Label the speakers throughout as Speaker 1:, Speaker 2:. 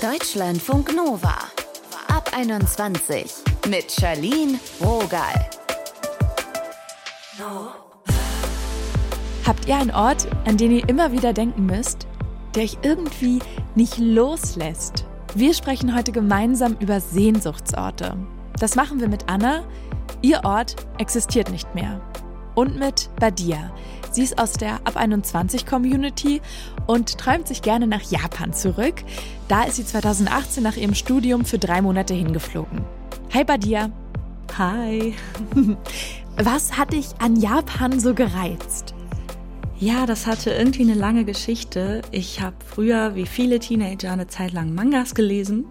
Speaker 1: Deutschlandfunk Nova. Ab 21 mit Charlene Rogal.
Speaker 2: Habt ihr einen Ort, an den ihr immer wieder denken müsst, der euch irgendwie nicht loslässt? Wir sprechen heute gemeinsam über Sehnsuchtsorte. Das machen wir mit Anna. Ihr Ort existiert nicht mehr. Und mit Badia. Sie ist aus der Ab 21 Community und träumt sich gerne nach Japan zurück. Da ist sie 2018 nach ihrem Studium für drei Monate hingeflogen. Hi Badia.
Speaker 3: Hi.
Speaker 2: Was hat dich an Japan so gereizt?
Speaker 3: Ja, das hatte irgendwie eine lange Geschichte. Ich habe früher, wie viele Teenager, eine Zeit lang Mangas gelesen.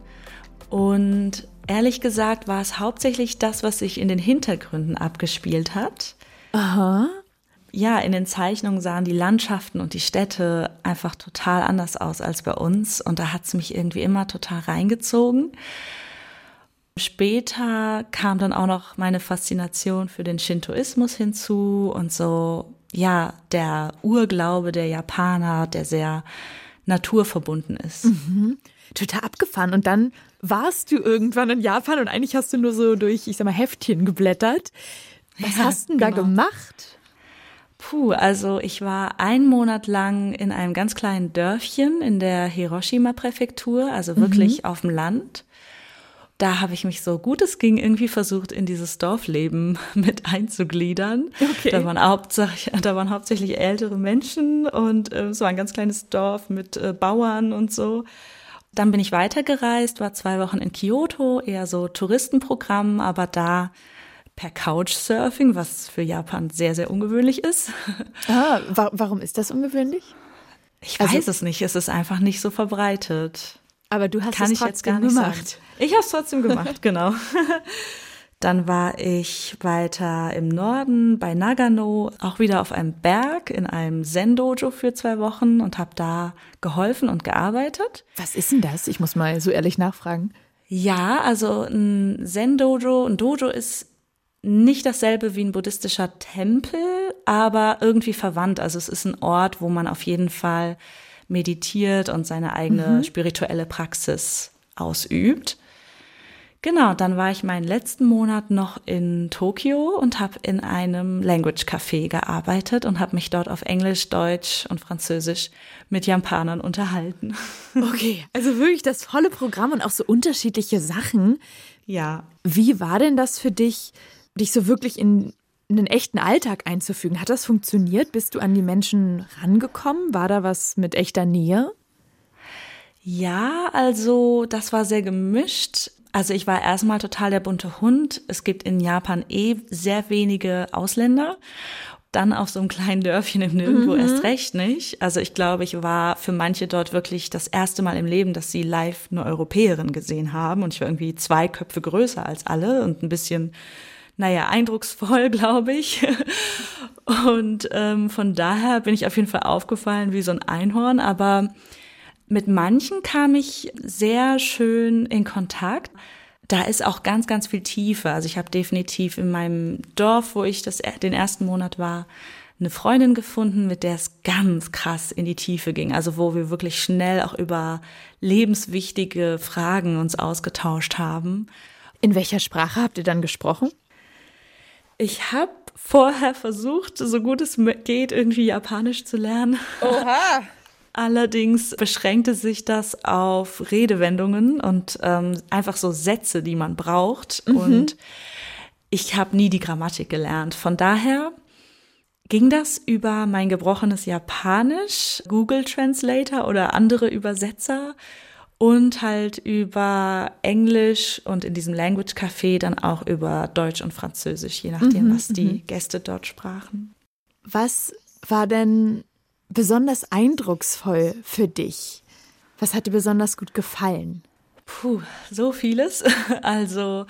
Speaker 3: Und ehrlich gesagt war es hauptsächlich das, was sich in den Hintergründen abgespielt hat.
Speaker 2: Aha
Speaker 3: ja, in den Zeichnungen sahen die Landschaften und die Städte einfach total anders aus als bei uns. Und da hat es mich irgendwie immer total reingezogen. Später kam dann auch noch meine Faszination für den Shintoismus hinzu und so, ja, der Urglaube der Japaner, der sehr naturverbunden ist.
Speaker 2: Mhm. Total abgefahren. Und dann warst du irgendwann in Japan und eigentlich hast du nur so durch, ich sag mal, Heftchen geblättert. Was ja, hast du denn genau. da gemacht?
Speaker 3: Puh, also ich war einen Monat lang in einem ganz kleinen Dörfchen in der Hiroshima-Präfektur, also wirklich mhm. auf dem Land. Da habe ich mich so gut es ging irgendwie versucht, in dieses Dorfleben mit einzugliedern. Okay. Da, waren hauptsächlich, da waren hauptsächlich ältere Menschen und äh, es war ein ganz kleines Dorf mit äh, Bauern und so. Dann bin ich weitergereist, war zwei Wochen in Kyoto, eher so Touristenprogramm, aber da per Couchsurfing, was für Japan sehr, sehr ungewöhnlich ist.
Speaker 2: Ah, wa warum ist das ungewöhnlich?
Speaker 3: Ich weiß also, es nicht. Es ist einfach nicht so verbreitet.
Speaker 2: Aber du hast Kann es trotzdem gemacht. Sagen.
Speaker 3: Ich habe es trotzdem gemacht, genau. Dann war ich weiter im Norden bei Nagano, auch wieder auf einem Berg in einem Zen-Dojo für zwei Wochen und habe da geholfen und gearbeitet.
Speaker 2: Was ist denn das? Ich muss mal so ehrlich nachfragen.
Speaker 3: Ja, also ein Zen-Dojo, ein Dojo ist nicht dasselbe wie ein buddhistischer Tempel, aber irgendwie verwandt. Also es ist ein Ort, wo man auf jeden Fall meditiert und seine eigene mhm. spirituelle Praxis ausübt. Genau, dann war ich meinen letzten Monat noch in Tokio und habe in einem Language Café gearbeitet und habe mich dort auf Englisch, Deutsch und Französisch mit Japanern unterhalten.
Speaker 2: Okay, also wirklich das volle Programm und auch so unterschiedliche Sachen.
Speaker 3: Ja.
Speaker 2: Wie war denn das für dich, dich so wirklich in einen echten Alltag einzufügen. Hat das funktioniert? Bist du an die Menschen rangekommen? War da was mit echter Nähe?
Speaker 3: Ja, also das war sehr gemischt. Also ich war erstmal total der bunte Hund. Es gibt in Japan eh sehr wenige Ausländer. Dann auf so einem kleinen Dörfchen im Nirgendwo mhm. erst recht nicht. Also ich glaube, ich war für manche dort wirklich das erste Mal im Leben, dass sie live eine Europäerin gesehen haben. Und ich war irgendwie zwei Köpfe größer als alle und ein bisschen naja, eindrucksvoll, glaube ich. Und ähm, von daher bin ich auf jeden Fall aufgefallen wie so ein Einhorn, aber mit manchen kam ich sehr schön in Kontakt. Da ist auch ganz, ganz viel Tiefe. Also ich habe definitiv in meinem Dorf, wo ich das, den ersten Monat war, eine Freundin gefunden, mit der es ganz krass in die Tiefe ging. Also wo wir wirklich schnell auch über lebenswichtige Fragen uns ausgetauscht haben.
Speaker 2: In welcher Sprache habt ihr dann gesprochen?
Speaker 3: Ich habe vorher versucht, so gut es geht, irgendwie Japanisch zu lernen.
Speaker 2: Oha!
Speaker 3: Allerdings beschränkte sich das auf Redewendungen und ähm, einfach so Sätze, die man braucht. Mhm. Und ich habe nie die Grammatik gelernt. Von daher ging das über mein gebrochenes Japanisch, Google Translator oder andere Übersetzer und halt über Englisch und in diesem Language Café dann auch über Deutsch und Französisch, je nachdem, mhm, was die mhm. Gäste dort sprachen.
Speaker 2: Was war denn besonders eindrucksvoll für dich? Was hat dir besonders gut gefallen?
Speaker 3: Puh, so vieles. Also,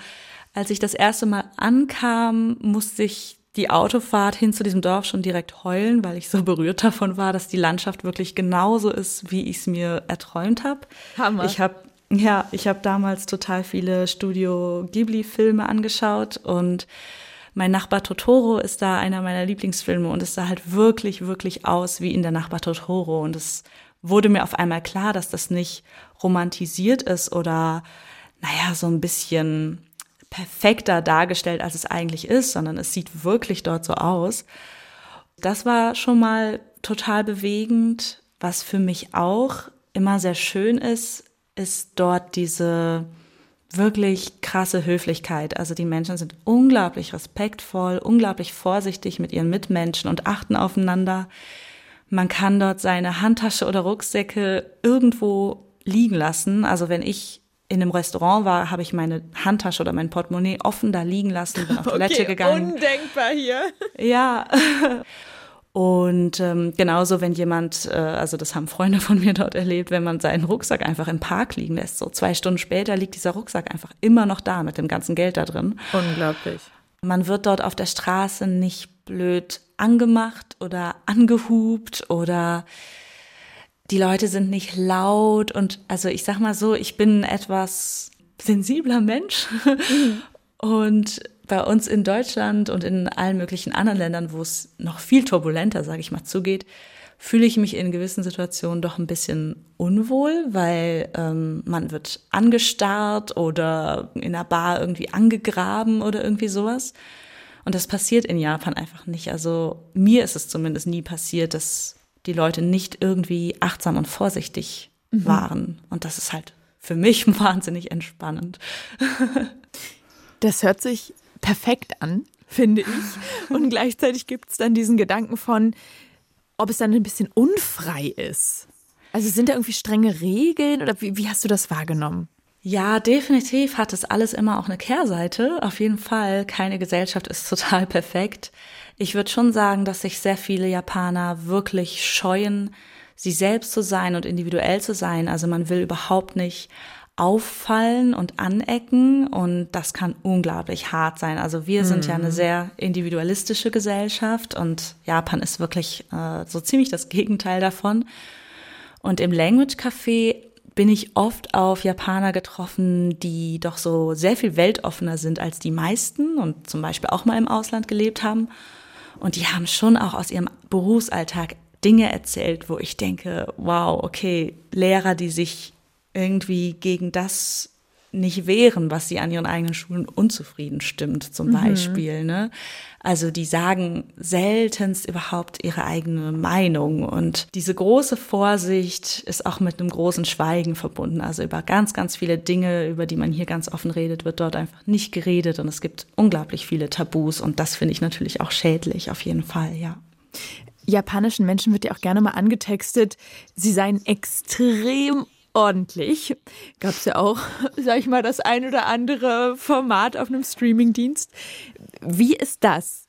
Speaker 3: als ich das erste Mal ankam, musste ich die Autofahrt hin zu diesem Dorf schon direkt heulen, weil ich so berührt davon war, dass die Landschaft wirklich genauso ist, wie ich es mir erträumt habe.
Speaker 2: Hammer.
Speaker 3: Ich habe ja, ich habe damals total viele Studio Ghibli Filme angeschaut und mein Nachbar Totoro ist da einer meiner Lieblingsfilme und es sah halt wirklich, wirklich aus wie in der Nachbar Totoro und es wurde mir auf einmal klar, dass das nicht romantisiert ist oder, naja, so ein bisschen perfekter dargestellt, als es eigentlich ist, sondern es sieht wirklich dort so aus. Das war schon mal total bewegend. Was für mich auch immer sehr schön ist, ist dort diese wirklich krasse Höflichkeit. Also die Menschen sind unglaublich respektvoll, unglaublich vorsichtig mit ihren Mitmenschen und achten aufeinander. Man kann dort seine Handtasche oder Rucksäcke irgendwo liegen lassen. Also wenn ich in einem Restaurant war, habe ich meine Handtasche oder mein Portemonnaie offen da liegen lassen, bin auf Toilette okay, gegangen.
Speaker 2: Undenkbar hier.
Speaker 3: Ja. Und ähm, genauso, wenn jemand, äh, also das haben Freunde von mir dort erlebt, wenn man seinen Rucksack einfach im Park liegen lässt, so zwei Stunden später liegt dieser Rucksack einfach immer noch da mit dem ganzen Geld da drin.
Speaker 2: Unglaublich.
Speaker 3: Man wird dort auf der Straße nicht blöd angemacht oder angehupt oder die Leute sind nicht laut und also ich sag mal so, ich bin ein etwas sensibler Mensch mhm. und bei uns in Deutschland und in allen möglichen anderen Ländern, wo es noch viel turbulenter, sage ich mal, zugeht, fühle ich mich in gewissen Situationen doch ein bisschen unwohl, weil ähm, man wird angestarrt oder in der Bar irgendwie angegraben oder irgendwie sowas. Und das passiert in Japan einfach nicht. Also mir ist es zumindest nie passiert, dass die Leute nicht irgendwie achtsam und vorsichtig mhm. waren. Und das ist halt für mich wahnsinnig entspannend.
Speaker 2: Das hört sich perfekt an, finde ich. Und gleichzeitig gibt es dann diesen Gedanken von, ob es dann ein bisschen unfrei ist. Also sind da irgendwie strenge Regeln oder wie, wie hast du das wahrgenommen?
Speaker 3: Ja, definitiv hat es alles immer auch eine Kehrseite. Auf jeden Fall, keine Gesellschaft ist total perfekt. Ich würde schon sagen, dass sich sehr viele Japaner wirklich scheuen, sie selbst zu sein und individuell zu sein. Also man will überhaupt nicht auffallen und anecken und das kann unglaublich hart sein. Also wir sind mhm. ja eine mhm. sehr individualistische Gesellschaft und Japan ist wirklich äh, so ziemlich das Gegenteil davon. Und im Language Café bin ich oft auf Japaner getroffen, die doch so sehr viel weltoffener sind als die meisten und zum Beispiel auch mal im Ausland gelebt haben. Und die haben schon auch aus ihrem Berufsalltag Dinge erzählt, wo ich denke, wow, okay, Lehrer, die sich irgendwie gegen das nicht wehren, was sie an ihren eigenen Schulen unzufrieden stimmt, zum mhm. Beispiel. Ne? Also die sagen seltenst überhaupt ihre eigene Meinung. Und diese große Vorsicht ist auch mit einem großen Schweigen verbunden. Also über ganz, ganz viele Dinge, über die man hier ganz offen redet, wird dort einfach nicht geredet. Und es gibt unglaublich viele Tabus. Und das finde ich natürlich auch schädlich, auf jeden Fall, ja
Speaker 2: japanischen Menschen wird ja auch gerne mal angetextet, sie seien extrem ordentlich. Gab es ja auch, sag ich mal, das ein oder andere Format auf einem Streamingdienst. Wie ist das?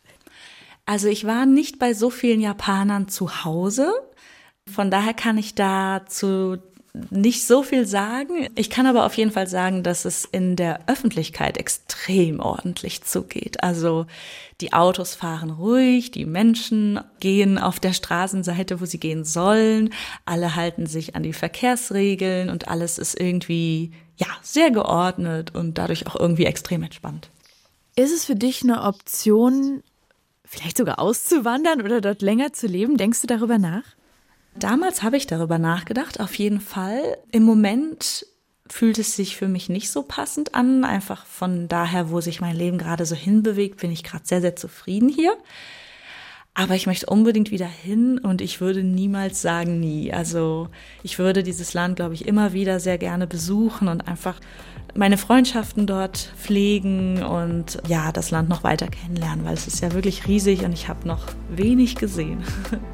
Speaker 3: Also ich war nicht bei so vielen Japanern zu Hause. Von daher kann ich da zu nicht so viel sagen. Ich kann aber auf jeden Fall sagen, dass es in der Öffentlichkeit extrem ordentlich zugeht. Also die Autos fahren ruhig, die Menschen gehen auf der Straßenseite, wo sie gehen sollen, alle halten sich an die Verkehrsregeln und alles ist irgendwie ja sehr geordnet und dadurch auch irgendwie extrem entspannt.
Speaker 2: Ist es für dich eine Option, vielleicht sogar auszuwandern oder dort länger zu leben? Denkst du darüber nach?
Speaker 3: Damals habe ich darüber nachgedacht, auf jeden Fall. Im Moment fühlt es sich für mich nicht so passend an. Einfach von daher, wo sich mein Leben gerade so hinbewegt, bin ich gerade sehr, sehr zufrieden hier. Aber ich möchte unbedingt wieder hin und ich würde niemals sagen nie. Also ich würde dieses Land, glaube ich, immer wieder sehr gerne besuchen und einfach meine Freundschaften dort pflegen und ja, das Land noch weiter kennenlernen, weil es ist ja wirklich riesig und ich habe noch wenig gesehen.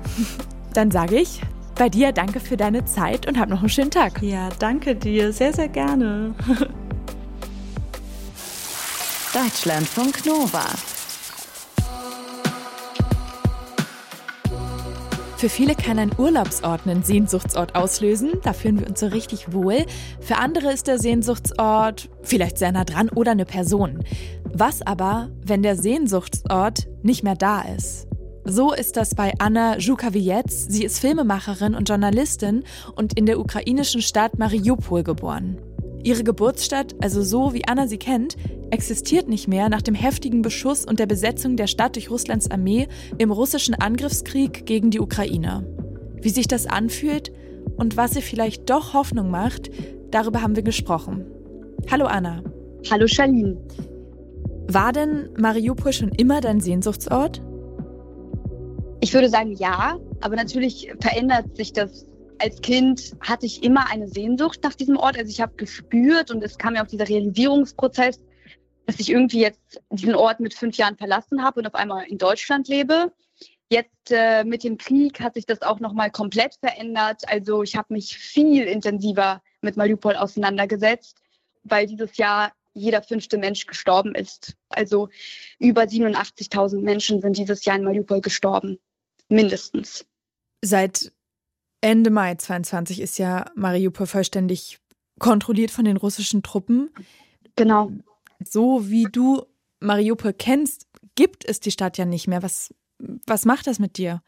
Speaker 2: Dann sage ich bei dir danke für deine Zeit und hab noch einen schönen Tag.
Speaker 3: Ja, danke dir. Sehr, sehr gerne.
Speaker 1: Deutschlandfunk Nova.
Speaker 2: Für viele kann ein Urlaubsort einen Sehnsuchtsort auslösen. Da fühlen wir uns so richtig wohl. Für andere ist der Sehnsuchtsort vielleicht sehr nah dran oder eine Person. Was aber, wenn der Sehnsuchtsort nicht mehr da ist? So ist das bei Anna Zhukaviec. Sie ist Filmemacherin und Journalistin und in der ukrainischen Stadt Mariupol geboren. Ihre Geburtsstadt, also so wie Anna sie kennt, existiert nicht mehr nach dem heftigen Beschuss und der Besetzung der Stadt durch Russlands Armee im russischen Angriffskrieg gegen die Ukraine. Wie sich das anfühlt und was ihr vielleicht doch Hoffnung macht, darüber haben wir gesprochen. Hallo Anna.
Speaker 4: Hallo Charlene.
Speaker 2: War denn Mariupol schon immer dein Sehnsuchtsort?
Speaker 4: Ich würde sagen ja, aber natürlich verändert sich das. Als Kind hatte ich immer eine Sehnsucht nach diesem Ort. Also ich habe gespürt und es kam ja auch dieser Realisierungsprozess, dass ich irgendwie jetzt diesen Ort mit fünf Jahren verlassen habe und auf einmal in Deutschland lebe. Jetzt äh, mit dem Krieg hat sich das auch nochmal komplett verändert. Also ich habe mich viel intensiver mit Mariupol auseinandergesetzt, weil dieses Jahr jeder fünfte Mensch gestorben ist. Also über 87.000 Menschen sind dieses Jahr in Mariupol gestorben, mindestens.
Speaker 2: Seit Ende Mai 22 ist ja Mariupol vollständig kontrolliert von den russischen Truppen.
Speaker 4: Genau.
Speaker 2: So wie du Mariupol kennst, gibt es die Stadt ja nicht mehr. Was, was macht das mit dir?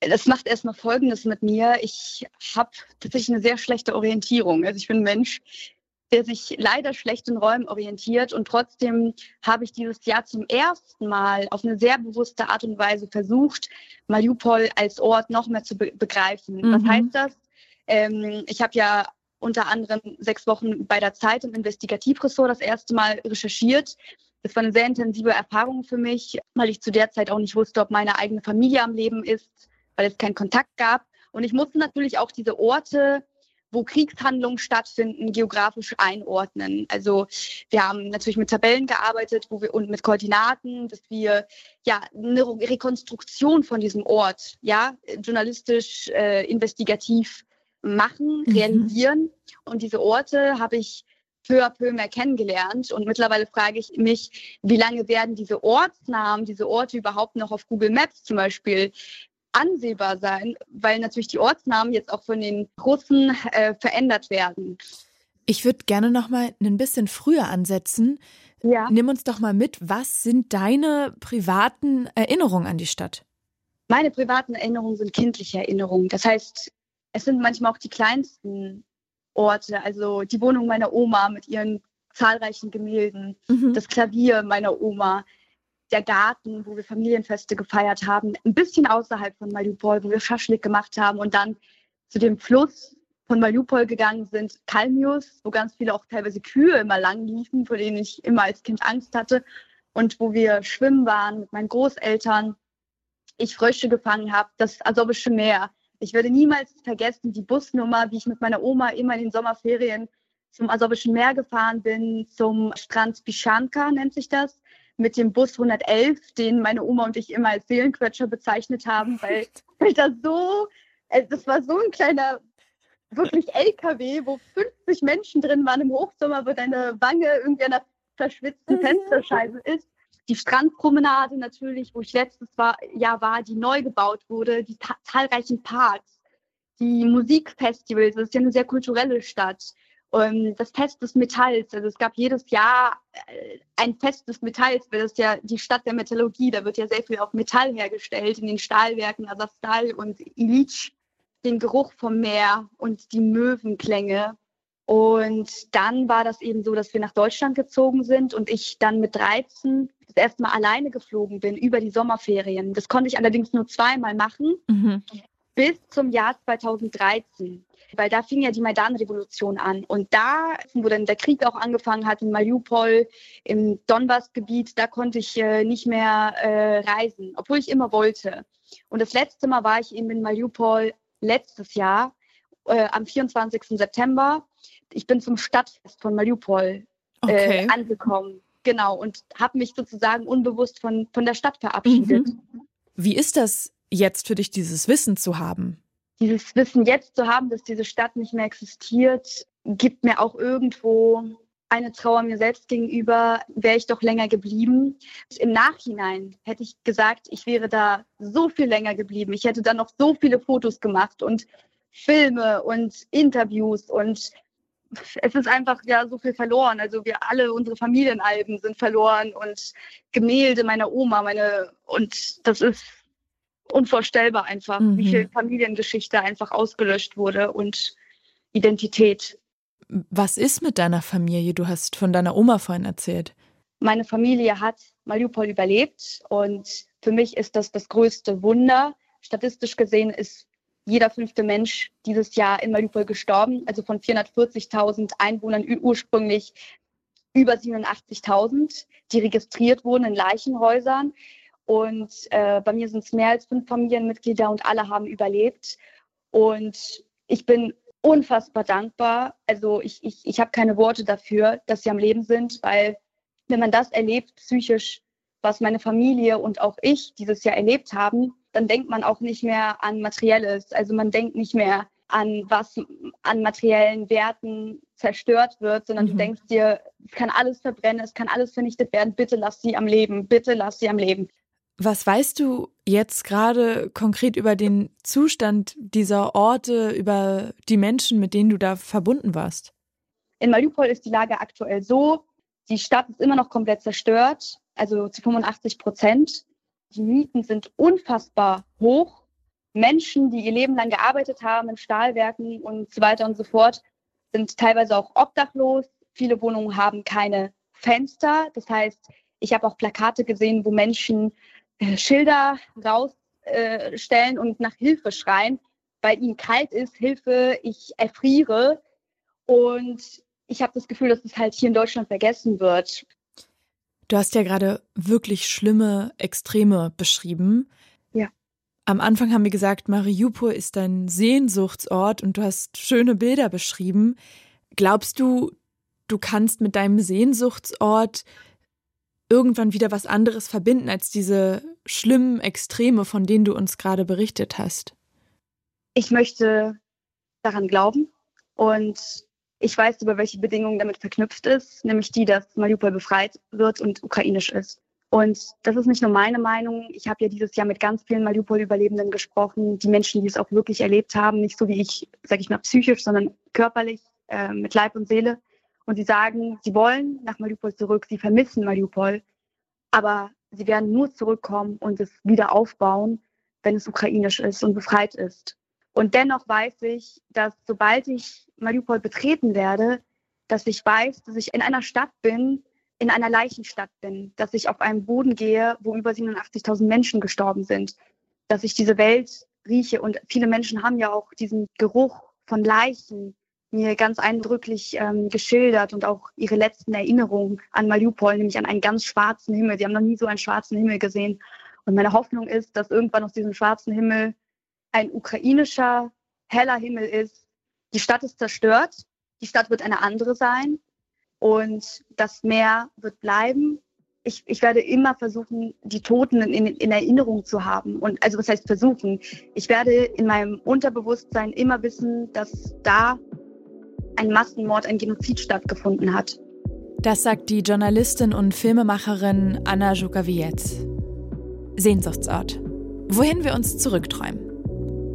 Speaker 4: Das macht erstmal Folgendes mit mir. Ich habe tatsächlich eine sehr schlechte Orientierung. Also ich bin ein Mensch, der sich leider schlecht in Räumen orientiert. Und trotzdem habe ich dieses Jahr zum ersten Mal auf eine sehr bewusste Art und Weise versucht, Mariupol als Ort noch mehr zu be begreifen. Mhm. Was heißt das? Ähm, ich habe ja unter anderem sechs Wochen bei der Zeit im Investigativressort das erste Mal recherchiert. Das war eine sehr intensive Erfahrung für mich, weil ich zu der Zeit auch nicht wusste, ob meine eigene Familie am Leben ist, weil es keinen Kontakt gab. Und ich musste natürlich auch diese Orte wo Kriegshandlungen stattfinden, geografisch einordnen. Also wir haben natürlich mit Tabellen gearbeitet wo wir, und mit Koordinaten, dass wir ja eine Rekonstruktion von diesem Ort, ja, journalistisch, äh, investigativ machen, mhm. realisieren. Und diese Orte habe ich peu à peu mehr kennengelernt. Und mittlerweile frage ich mich, wie lange werden diese Ortsnamen, diese Orte überhaupt noch auf Google Maps zum Beispiel ansehbar sein, weil natürlich die Ortsnamen jetzt auch von den Russen äh, verändert werden.
Speaker 2: Ich würde gerne noch mal ein bisschen früher ansetzen. Ja. Nimm uns doch mal mit, was sind deine privaten Erinnerungen an die Stadt?
Speaker 4: Meine privaten Erinnerungen sind kindliche Erinnerungen. Das heißt, es sind manchmal auch die kleinsten Orte, also die Wohnung meiner Oma mit ihren zahlreichen Gemälden, mhm. das Klavier meiner Oma, der Garten, wo wir Familienfeste gefeiert haben, ein bisschen außerhalb von Mariupol, wo wir Schaschlik gemacht haben und dann zu dem Fluss von Mariupol gegangen sind, Kalmius, wo ganz viele auch teilweise Kühe immer lang liefen, vor denen ich immer als Kind Angst hatte und wo wir schwimmen waren mit meinen Großeltern, ich Frösche gefangen habe, das Asowische Meer. Ich werde niemals vergessen die Busnummer, wie ich mit meiner Oma immer in den Sommerferien zum Asowischen Meer gefahren bin, zum Strand Bischanka nennt sich das mit dem Bus 111, den meine Oma und ich immer als Seelenquetscher bezeichnet haben, weil, weil das so, äh, das war so ein kleiner, wirklich LKW, wo 50 Menschen drin waren im Hochsommer, wo deine Wange irgendwie an der verschwitzten mhm. Fensterscheibe ist. Die Strandpromenade natürlich, wo ich letztes Jahr war, die neu gebaut wurde, die zahlreichen Parks, die Musikfestivals, das ist ja eine sehr kulturelle Stadt. Und das Fest des Metalls, also es gab jedes Jahr äh, ein Fest des Metalls, weil das ja die Stadt der Metallurgie, da wird ja sehr viel auf Metall hergestellt, in den Stahlwerken Azovstal und Illich, den Geruch vom Meer und die Möwenklänge. Und dann war das eben so, dass wir nach Deutschland gezogen sind und ich dann mit 13 das erste Mal alleine geflogen bin über die Sommerferien. Das konnte ich allerdings nur zweimal machen, mhm. Bis zum Jahr 2013 weil da fing ja die Maidan-Revolution an. Und da, wo dann der Krieg auch angefangen hat, in Mariupol, im Donbass-Gebiet, da konnte ich äh, nicht mehr äh, reisen, obwohl ich immer wollte. Und das letzte Mal war ich eben in Mariupol letztes Jahr, äh, am 24. September. Ich bin zum Stadtfest von Mariupol äh, okay. angekommen. Genau, und habe mich sozusagen unbewusst von, von der Stadt verabschiedet. Mhm.
Speaker 2: Wie ist das jetzt für dich, dieses Wissen zu haben?
Speaker 4: dieses Wissen jetzt zu haben, dass diese Stadt nicht mehr existiert, gibt mir auch irgendwo eine Trauer mir selbst gegenüber, wäre ich doch länger geblieben. Im Nachhinein hätte ich gesagt, ich wäre da so viel länger geblieben. Ich hätte da noch so viele Fotos gemacht und Filme und Interviews und es ist einfach ja so viel verloren. Also wir alle, unsere Familienalben sind verloren und Gemälde meiner Oma, meine und das ist unvorstellbar einfach, mhm. wie viel Familiengeschichte einfach ausgelöscht wurde und Identität.
Speaker 2: Was ist mit deiner Familie? Du hast von deiner Oma vorhin erzählt.
Speaker 4: Meine Familie hat Mariupol überlebt und für mich ist das das größte Wunder. Statistisch gesehen ist jeder fünfte Mensch dieses Jahr in Mariupol gestorben. Also von 440.000 Einwohnern ursprünglich über 87.000, die registriert wurden in Leichenhäusern. Und äh, bei mir sind es mehr als fünf Familienmitglieder und alle haben überlebt. Und ich bin unfassbar dankbar. Also ich, ich, ich habe keine Worte dafür, dass sie am Leben sind, weil wenn man das erlebt, psychisch, was meine Familie und auch ich dieses Jahr erlebt haben, dann denkt man auch nicht mehr an Materielles. Also man denkt nicht mehr an was an materiellen Werten zerstört wird, sondern mhm. du denkst dir, es kann alles verbrennen, es kann alles vernichtet werden, bitte lass sie am Leben, bitte lass sie am Leben.
Speaker 2: Was weißt du jetzt gerade konkret über den Zustand dieser Orte, über die Menschen, mit denen du da verbunden warst?
Speaker 4: In Mariupol ist die Lage aktuell so, die Stadt ist immer noch komplett zerstört, also zu 85 Prozent. Die Mieten sind unfassbar hoch. Menschen, die ihr Leben lang gearbeitet haben in Stahlwerken und so weiter und so fort, sind teilweise auch obdachlos. Viele Wohnungen haben keine Fenster. Das heißt, ich habe auch Plakate gesehen, wo Menschen Schilder rausstellen äh, und nach Hilfe schreien, weil ihnen kalt ist, Hilfe, ich erfriere. Und ich habe das Gefühl, dass es halt hier in Deutschland vergessen wird.
Speaker 2: Du hast ja gerade wirklich schlimme Extreme beschrieben.
Speaker 4: Ja.
Speaker 2: Am Anfang haben wir gesagt, Mariupol ist dein Sehnsuchtsort und du hast schöne Bilder beschrieben. Glaubst du, du kannst mit deinem Sehnsuchtsort irgendwann wieder was anderes verbinden als diese schlimmen Extreme, von denen du uns gerade berichtet hast?
Speaker 4: Ich möchte daran glauben und ich weiß, über welche Bedingungen damit verknüpft ist, nämlich die, dass Mariupol befreit wird und ukrainisch ist. Und das ist nicht nur meine Meinung. Ich habe ja dieses Jahr mit ganz vielen Mariupol-Überlebenden gesprochen, die Menschen, die es auch wirklich erlebt haben, nicht so wie ich, sage ich mal, psychisch, sondern körperlich, äh, mit Leib und Seele. Und sie sagen, sie wollen nach Mariupol zurück, sie vermissen Mariupol, aber sie werden nur zurückkommen und es wieder aufbauen, wenn es ukrainisch ist und befreit ist. Und dennoch weiß ich, dass sobald ich Mariupol betreten werde, dass ich weiß, dass ich in einer Stadt bin, in einer Leichenstadt bin, dass ich auf einem Boden gehe, wo über 87.000 Menschen gestorben sind, dass ich diese Welt rieche. Und viele Menschen haben ja auch diesen Geruch von Leichen mir ganz eindrücklich ähm, geschildert und auch ihre letzten Erinnerungen an Mariupol, nämlich an einen ganz schwarzen Himmel. Sie haben noch nie so einen schwarzen Himmel gesehen. Und meine Hoffnung ist, dass irgendwann aus diesem schwarzen Himmel ein ukrainischer heller Himmel ist. Die Stadt ist zerstört, die Stadt wird eine andere sein und das Meer wird bleiben. Ich, ich werde immer versuchen, die Toten in, in Erinnerung zu haben. Und also was heißt versuchen? Ich werde in meinem Unterbewusstsein immer wissen, dass da ein Massenmord, ein Genozid stattgefunden hat.
Speaker 2: Das sagt die Journalistin und Filmemacherin Anna Żukawiec. Sehnsuchtsort. Wohin wir uns zurückträumen.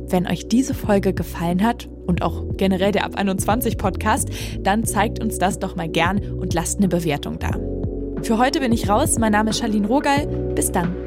Speaker 2: Wenn euch diese Folge gefallen hat und auch generell der Ab 21 Podcast, dann zeigt uns das doch mal gern und lasst eine Bewertung da. Für heute bin ich raus. Mein Name ist Charlene Rogal. Bis dann.